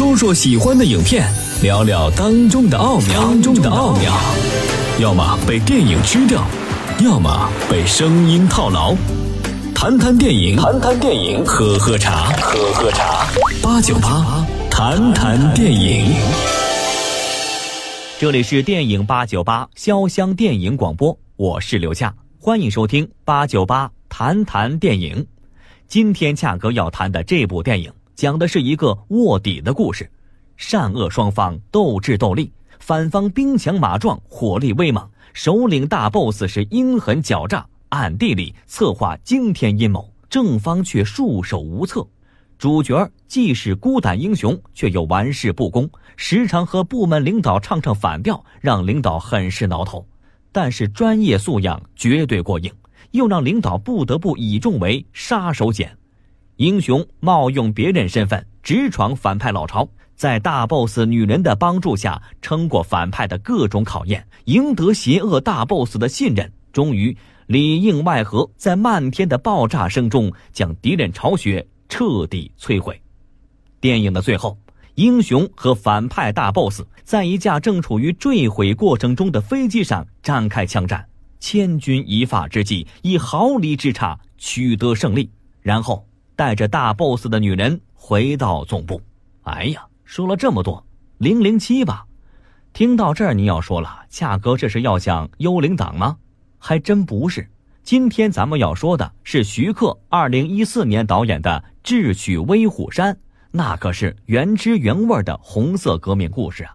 说说喜欢的影片，聊聊当中的奥妙。当中的奥妙，要么被电影吃掉，要么被声音套牢。谈谈电影，谈谈电影，喝喝茶，喝喝茶。八九八，谈谈电影。这里是电影八九八潇湘电影广播，我是刘恰，欢迎收听八九八谈谈电影。今天恰哥要谈的这部电影，讲的是一个卧底的故事，善恶双方斗智斗力，反方兵强马壮，火力威猛，首领大 boss 是阴狠狡诈，暗地里策划惊天阴谋，正方却束手无策。主角既是孤胆英雄，却又玩世不恭，时常和部门领导唱唱反调，让领导很是挠头。但是专业素养绝对过硬，又让领导不得不倚重为杀手锏。英雄冒用别人身份直闯反派老巢，在大 boss 女人的帮助下，撑过反派的各种考验，赢得邪恶大 boss 的信任，终于里应外合，在漫天的爆炸声中将敌人巢穴。彻底摧毁。电影的最后，英雄和反派大 boss 在一架正处于坠毁过程中的飞机上展开枪战，千钧一发之际，以毫厘之差取得胜利，然后带着大 boss 的女人回到总部。哎呀，说了这么多，零零七吧？听到这儿，你要说了，恰哥这是要讲幽灵党吗？还真不是。今天咱们要说的是徐克二零一四年导演的《智取威虎山》，那可是原汁原味的红色革命故事啊！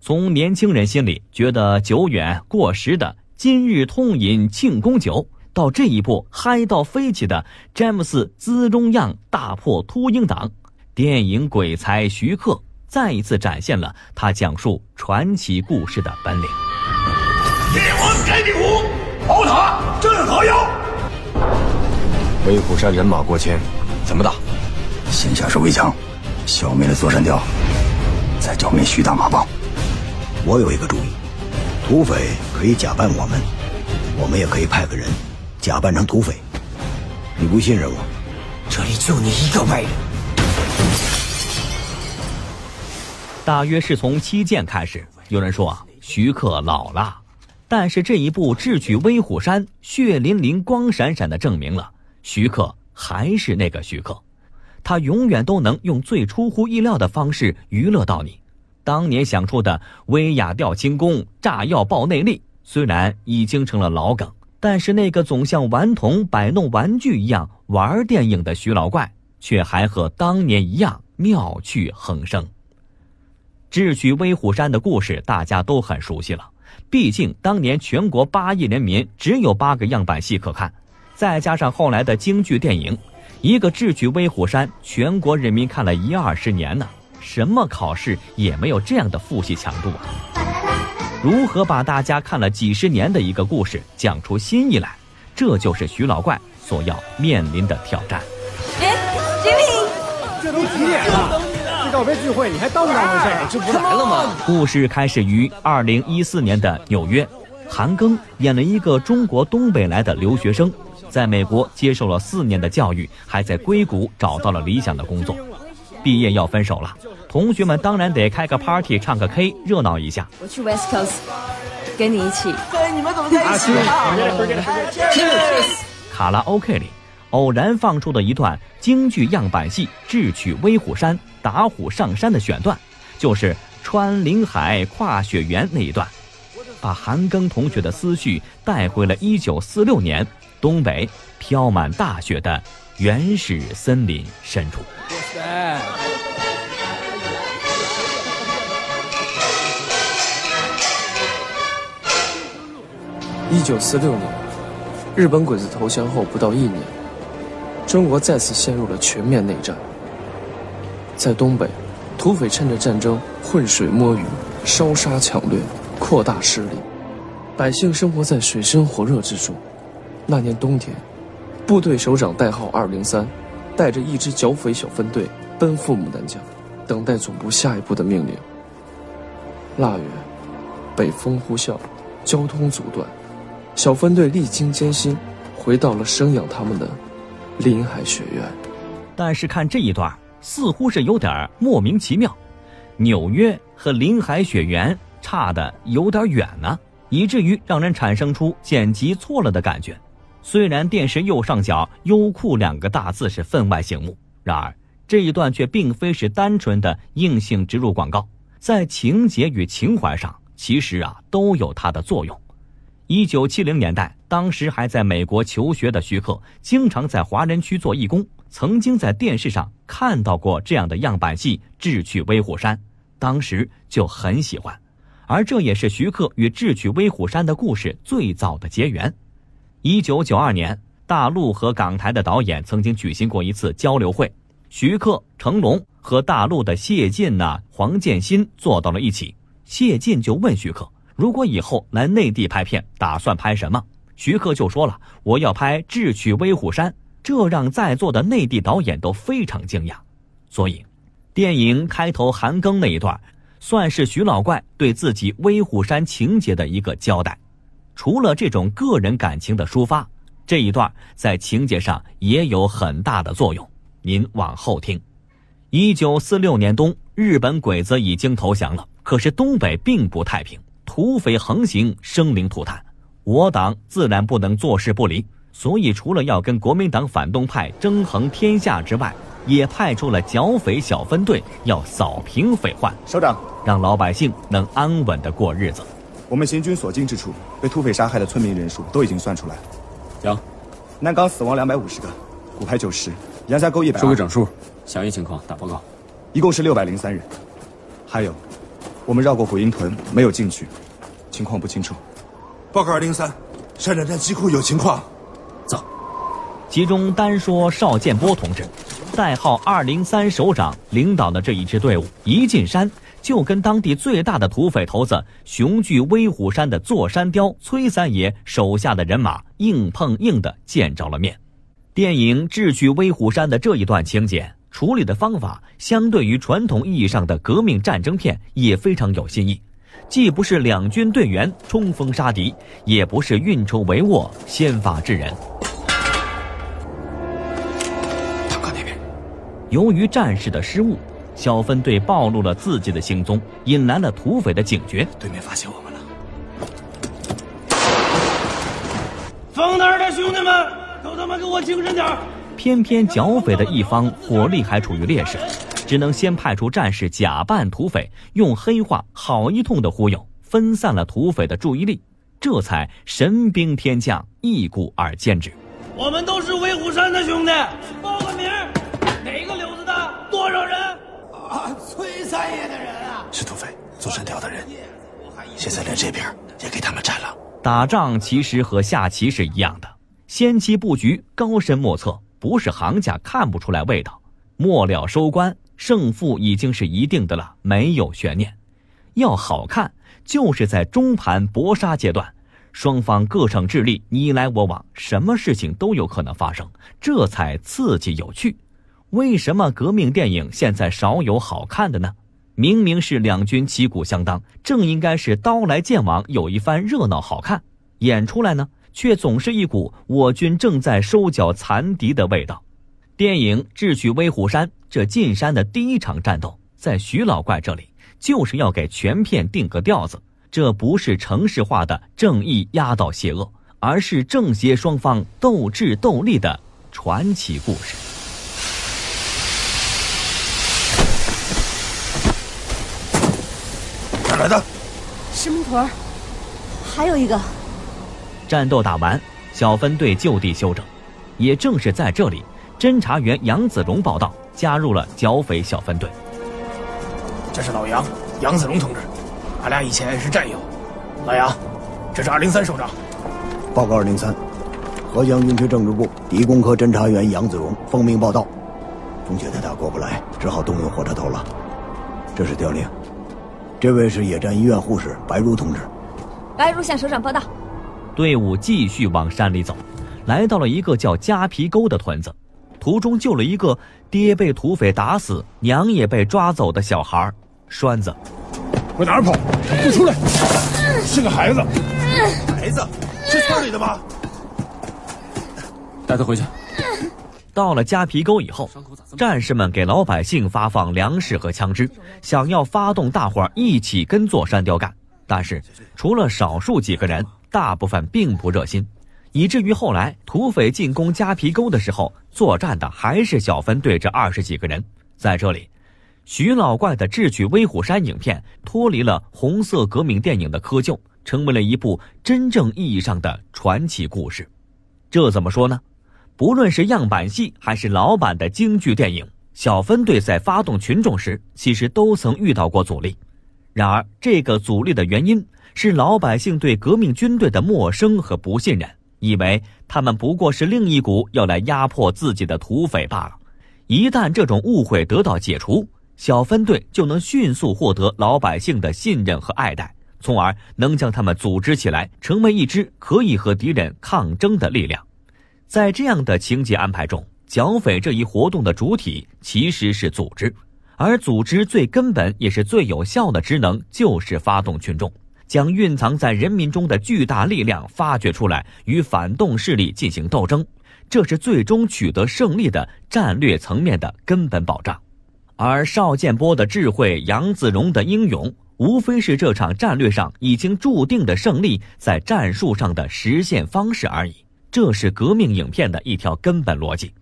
从年轻人心里觉得久远过时的“今日痛饮庆功酒”，到这一步嗨到飞起的詹姆斯资中样大破秃鹰党，电影鬼才徐克再一次展现了他讲述传奇故事的本领。铁王开地虎。宝塔镇河妖，威虎山人马过千，怎么打？先下手为强，消灭了座山雕，再剿灭徐大马帮。我有一个主意，土匪可以假扮我们，我们也可以派个人假扮成土匪。你不信任我？这里就你一个外人。大约是从七剑开始，有人说啊，徐克老了。但是这一部《智取威虎山》血淋淋、光闪闪的证明了徐克还是那个徐克，他永远都能用最出乎意料的方式娱乐到你。当年想出的威亚吊轻功、炸药爆内力，虽然已经成了老梗，但是那个总像顽童摆弄玩具一样玩电影的徐老怪，却还和当年一样妙趣横生。《智取威虎山》的故事大家都很熟悉了。毕竟当年全国八亿人民只有八个样板戏可看，再加上后来的京剧电影，一个智取威虎山，全国人民看了一二十年呢。什么考试也没有这样的复习强度啊！如何把大家看了几十年的一个故事讲出新意来，这就是徐老怪所要面临的挑战。哎，金玲，这都几点了？这告别聚会，你还当不当回事？这不来了吗？故事开始于二零一四年的纽约，韩庚演了一个中国东北来的留学生，在美国接受了四年的教育，还在硅谷找到了理想的工作。毕业要分手了，同学们当然得开个 party，唱个 K，热闹一下。我去 West Coast，跟你一起。对，你们怎么在一起？卡拉 OK 里。偶然放出的一段京剧样板戏《智取威虎山》打虎上山的选段，就是穿林海跨雪原那一段，把韩庚同学的思绪带回了1946年东北飘满大雪的原始森林深处。一九四六年，日本鬼子投降后不到一年。中国再次陷入了全面内战。在东北，土匪趁着战争浑水摸鱼，烧杀抢掠，扩大势力，百姓生活在水深火热之中。那年冬天，部队首长代号二零三，带着一支剿匪小分队奔赴牡丹江，等待总部下一步的命令。腊月，北风呼啸，交通阻断，小分队历经艰辛，回到了生养他们的。林海学院，但是看这一段，似乎是有点莫名其妙。纽约和林海雪原差的有点远呢，以至于让人产生出剪辑错了的感觉。虽然电视右上角“优酷”两个大字是分外醒目，然而这一段却并非是单纯的硬性植入广告，在情节与情怀上，其实啊都有它的作用。一九七零年代，当时还在美国求学的徐克，经常在华人区做义工，曾经在电视上看到过这样的样板戏《智取威虎山》，当时就很喜欢，而这也是徐克与《智取威虎山》的故事最早的结缘。一九九二年，大陆和港台的导演曾经举行过一次交流会，徐克、成龙和大陆的谢晋呐、黄建新坐到了一起。谢晋就问徐克：“如果以后来内地拍片，打算拍什么？”徐克就说了：“我要拍《智取威虎山》。”这让在座的内地导演都非常惊讶。所以，电影开头韩庚那一段，算是徐老怪对自己威虎山情节的一个交代。除了这种个人感情的抒发，这一段在情节上也有很大的作用。您往后听。一九四六年冬，日本鬼子已经投降了，可是东北并不太平，土匪横行，生灵涂炭。我党自然不能坐视不理，所以除了要跟国民党反动派争衡天下之外，也派出了剿匪小分队，要扫平匪患。首长，让老百姓能安稳的过日子。我们行军所经之处，被土匪杀害的村民人数都已经算出来。了。杨，南岗死亡两百五十个，古牌九十，杨家沟一百。说个整数，详细情况打报告。一共是六百零三人。还有，我们绕过虎鹰屯，没有进去，情况不清楚。报告二零三，山长站机库有情况。走。其中单说邵建波同志，代号二零三首长领导的这一支队伍，一进山。就跟当地最大的土匪头子雄踞威虎山的座山雕崔三爷手下的人马硬碰硬的见着了面。电影《智取威虎山》的这一段情节处理的方法，相对于传统意义上的革命战争片也非常有新意，既不是两军队员冲锋杀敌，也不是运筹帷幄先发制人。由于战士的失误。小分队暴露了自己的行踪，引来了土匪的警觉。对面发现我们了！放那儿的兄弟们，都他妈给我精神点偏偏剿匪的一方火力还处于劣势，只能先派出战士假扮土匪，用黑话好一通的忽悠，分散了土匪的注意力，这才神兵天降，一鼓而歼之。我们都是威虎山的兄弟，报个名，哪个柳子的？多少人？啊，崔三爷的人啊，是土匪座山雕的人，现在连这边也给他们占了。打仗其实和下棋是一样的，先期布局高深莫测，不是行家看不出来味道。末了收官，胜负已经是一定的了，没有悬念。要好看，就是在中盘搏杀阶段，双方各逞智力，你来我往，什么事情都有可能发生，这才刺激有趣。为什么革命电影现在少有好看的呢？明明是两军旗鼓相当，正应该是刀来剑往，有一番热闹好看，演出来呢，却总是一股我军正在收缴残敌的味道。电影《智取威虎山》这进山的第一场战斗，在徐老怪这里就是要给全片定个调子，这不是城市化的正义压倒邪恶，而是正邪双方斗智斗力的传奇故事。来的，石门屯还有一个。战斗打完，小分队就地休整。也正是在这里，侦查员杨子荣报道，加入了剿匪小分队。这是老杨，杨子荣同志，俺俩以前是战友。老杨，这是二零三首长。报告二零三，河江军区政治部敌工科侦查员杨子荣奉命报道。风雪太大过不来，只好动用火车头了。这是调令。这位是野战医院护士白茹同志。白茹向首长报道。队伍继续往山里走，来到了一个叫夹皮沟的屯子，途中救了一个爹被土匪打死、娘也被抓走的小孩栓子。往哪儿跑？不出来！是个孩子。孩子是村里的吗？带他回去。到了夹皮沟以后，战士们给老百姓发放粮食和枪支，想要发动大伙儿一起跟座山雕干。但是，除了少数几个人，大部分并不热心，以至于后来土匪进攻夹皮沟的时候，作战的还是小分队这二十几个人。在这里，徐老怪的智取威虎山影片脱离了红色革命电影的窠臼，成为了一部真正意义上的传奇故事。这怎么说呢？不论是样板戏还是老版的京剧电影，小分队在发动群众时，其实都曾遇到过阻力。然而，这个阻力的原因是老百姓对革命军队的陌生和不信任，以为他们不过是另一股要来压迫自己的土匪罢了。一旦这种误会得到解除，小分队就能迅速获得老百姓的信任和爱戴，从而能将他们组织起来，成为一支可以和敌人抗争的力量。在这样的情节安排中，剿匪这一活动的主体其实是组织，而组织最根本也是最有效的职能就是发动群众，将蕴藏在人民中的巨大力量发掘出来，与反动势力进行斗争，这是最终取得胜利的战略层面的根本保障。而邵建波的智慧，杨子荣的英勇，无非是这场战略上已经注定的胜利在战术上的实现方式而已。这是革命影片的一条根本逻辑，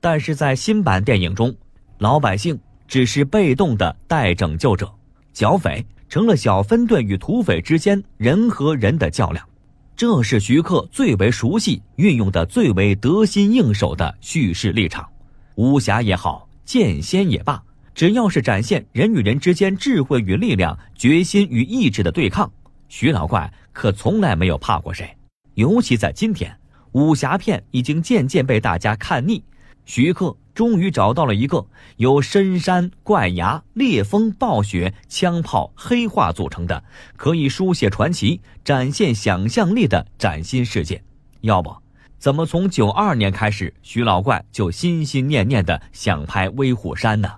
但是在新版电影中，老百姓只是被动的待拯救者，剿匪成了小分队与土匪之间人和人的较量。这是徐克最为熟悉、运用的最为得心应手的叙事立场。武侠也好，剑仙也罢，只要是展现人与人之间智慧与力量、决心与意志的对抗，徐老怪可从来没有怕过谁。尤其在今天。武侠片已经渐渐被大家看腻，徐克终于找到了一个由深山怪崖、烈风暴雪、枪炮黑化组成的，可以书写传奇、展现想象力的崭新世界。要不，怎么从九二年开始，徐老怪就心心念念的想拍《威虎山》呢？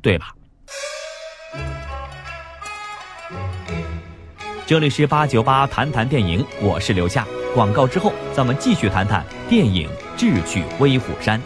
对吧？这里是八九八谈谈电影，我是刘夏。广告之后，咱们继续谈谈电影《智取威虎山》。